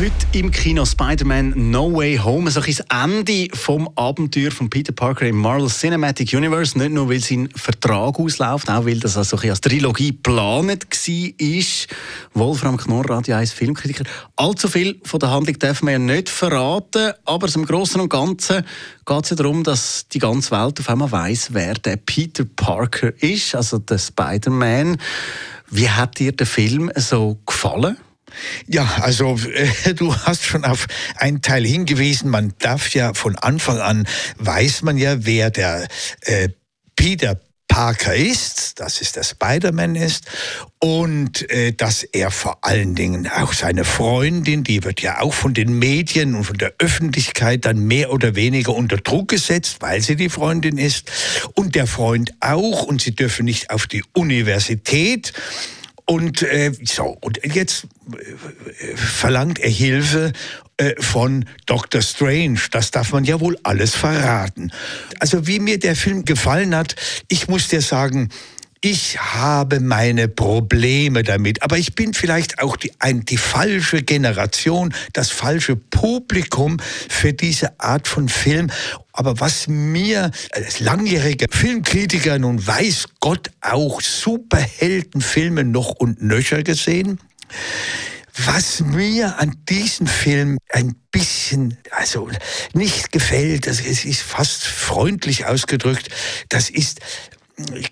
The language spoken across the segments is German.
Heute im Kino Spider-Man No Way Home. So das Ende vom Abenteuer von Peter Parker im Marvel Cinematic Universe. Nicht nur, weil sein Vertrag ausläuft, auch weil das also als Trilogie geplant war. Wolfram Knorr, Radio 1 Filmkritiker. Allzu viel von der Handlung dürfen wir ja nicht verraten, aber im Großen und Ganzen geht es ja darum, dass die ganze Welt auf einmal weiß, wer der Peter Parker ist, also der Spider-Man. Wie hat dir der Film so gefallen? Ja, also äh, du hast schon auf einen Teil hingewiesen. Man darf ja von Anfang an, weiß man ja, wer der äh, Peter Parker ist, dass es der Spider-Man ist. Und äh, dass er vor allen Dingen auch seine Freundin, die wird ja auch von den Medien und von der Öffentlichkeit dann mehr oder weniger unter Druck gesetzt, weil sie die Freundin ist. Und der Freund auch. Und sie dürfen nicht auf die Universität und äh, so, und jetzt äh, verlangt er Hilfe äh, von Dr. Strange. Das darf man ja wohl alles verraten. Also wie mir der Film gefallen hat, ich muss dir sagen, ich habe meine Probleme damit, aber ich bin vielleicht auch die, ein, die falsche Generation, das falsche Publikum für diese Art von Film. Aber was mir als langjähriger Filmkritiker nun weiß Gott auch Superheldenfilme noch und nöcher gesehen, was mir an diesem Film ein bisschen, also nicht gefällt, das ist fast freundlich ausgedrückt, das ist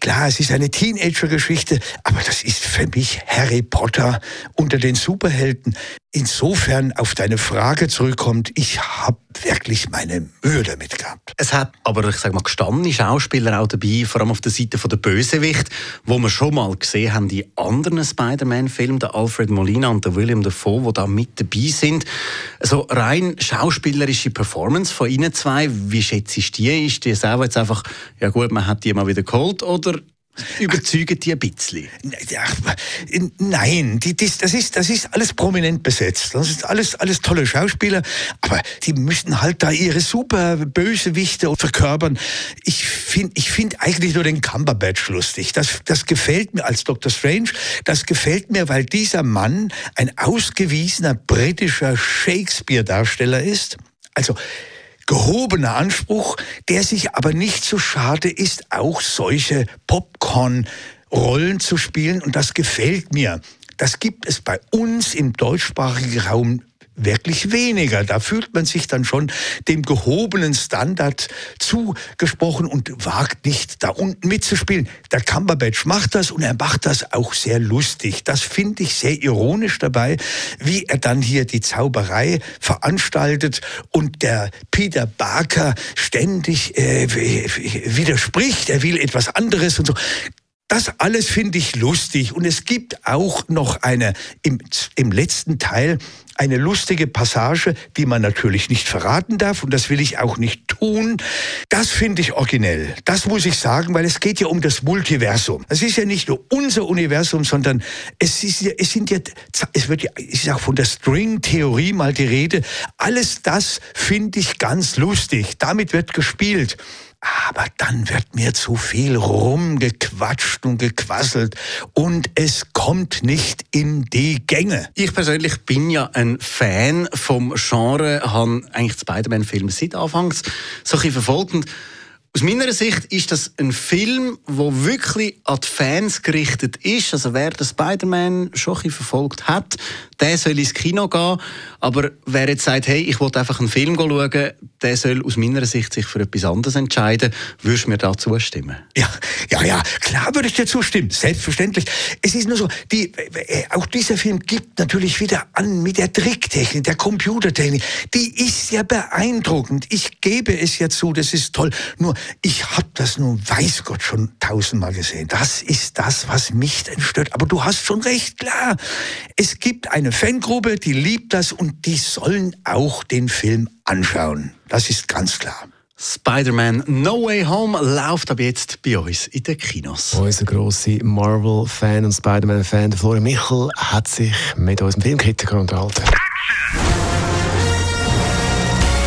klar, es ist eine Teenager-Geschichte, aber das ist für mich Harry Potter unter den Superhelden. Insofern auf deine Frage zurückkommt, ich habe wirklich meine Mühe damit gehabt. Es hat aber, ich sage mal, gestandene Schauspieler auch dabei, vor allem auf der Seite der Bösewicht, wo wir schon mal gesehen haben, die anderen Spider-Man-Filme, der Alfred Molina und der William Dafoe, die da mit dabei sind. Also rein schauspielerische Performance von Ihnen zwei, wie schätzt du die? Ist die selber jetzt einfach, ja gut, man hat die mal wieder geholt oder Überzeugen die ein bisschen? Nein, die, das, das, ist, das ist alles prominent besetzt. Das ist alles, alles tolle Schauspieler, aber die müssen halt da ihre super Bösewichte verkörpern. Ich finde ich find eigentlich nur den Cumberbatch lustig. Das, das gefällt mir als Dr. Strange. Das gefällt mir, weil dieser Mann ein ausgewiesener britischer Shakespeare-Darsteller ist. Also, gehobener Anspruch, der sich aber nicht so schade ist, auch solche Popcorn-Rollen zu spielen. Und das gefällt mir. Das gibt es bei uns im deutschsprachigen Raum wirklich weniger. Da fühlt man sich dann schon dem gehobenen Standard zugesprochen und wagt nicht, da unten mitzuspielen. Der Cumberbatch macht das und er macht das auch sehr lustig. Das finde ich sehr ironisch dabei, wie er dann hier die Zauberei veranstaltet und der Peter Barker ständig äh, widerspricht. Er will etwas anderes und so. Das alles finde ich lustig und es gibt auch noch eine im, im letzten Teil eine lustige Passage, die man natürlich nicht verraten darf und das will ich auch nicht tun. Das finde ich originell. Das muss ich sagen, weil es geht ja um das Multiversum. Es ist ja nicht nur unser Universum, sondern es ist ja, es sind ja, es wird ja, es ist auch von der String-Theorie mal die Rede. Alles das finde ich ganz lustig. Damit wird gespielt. Aber dann wird mir zu viel rumgequatscht und gequasselt und es kommt nicht in die Gänge. Ich persönlich bin ja ein Fan vom Genre, habe eigentlich Spider-Man-Filme seit Anfangs so ein verfolgt und aus meiner Sicht ist das ein Film, der wirklich an die Fans gerichtet ist. Also wer den Spider-Man schon ein verfolgt hat, der soll ins Kino gehen. Aber wer jetzt sagt, hey, ich will einfach einen Film schauen, der soll aus meiner Sicht sich für etwas anderes entscheiden. Würdest du mir da zustimmen? Ja, ja, ja, klar würde ich dir zustimmen. Selbstverständlich. Es ist nur so, die, äh, auch dieser Film gibt natürlich wieder an mit der Tricktechnik, der Computertechnik. Die ist ja beeindruckend. Ich gebe es ja zu, das ist toll. Nur ich habe das nun, weiß Gott, schon tausendmal gesehen. Das ist das, was mich denn stört. Aber du hast schon recht, klar. Es gibt eine Fangruppe, die liebt das und die sollen auch den Film anschauen. Das ist ganz klar. Spider-Man No Way Home läuft ab jetzt bei uns in den Kinos. Unser grosser Marvel-Fan und Spider-Man-Fan Florian Michel hat sich mit unserem Filmkritiker unterhalten.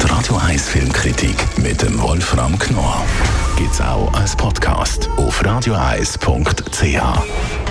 Die Radio 1 Filmkritik mit dem Wolfram Knorr gibt es auch als Podcast auf radioeis.ch.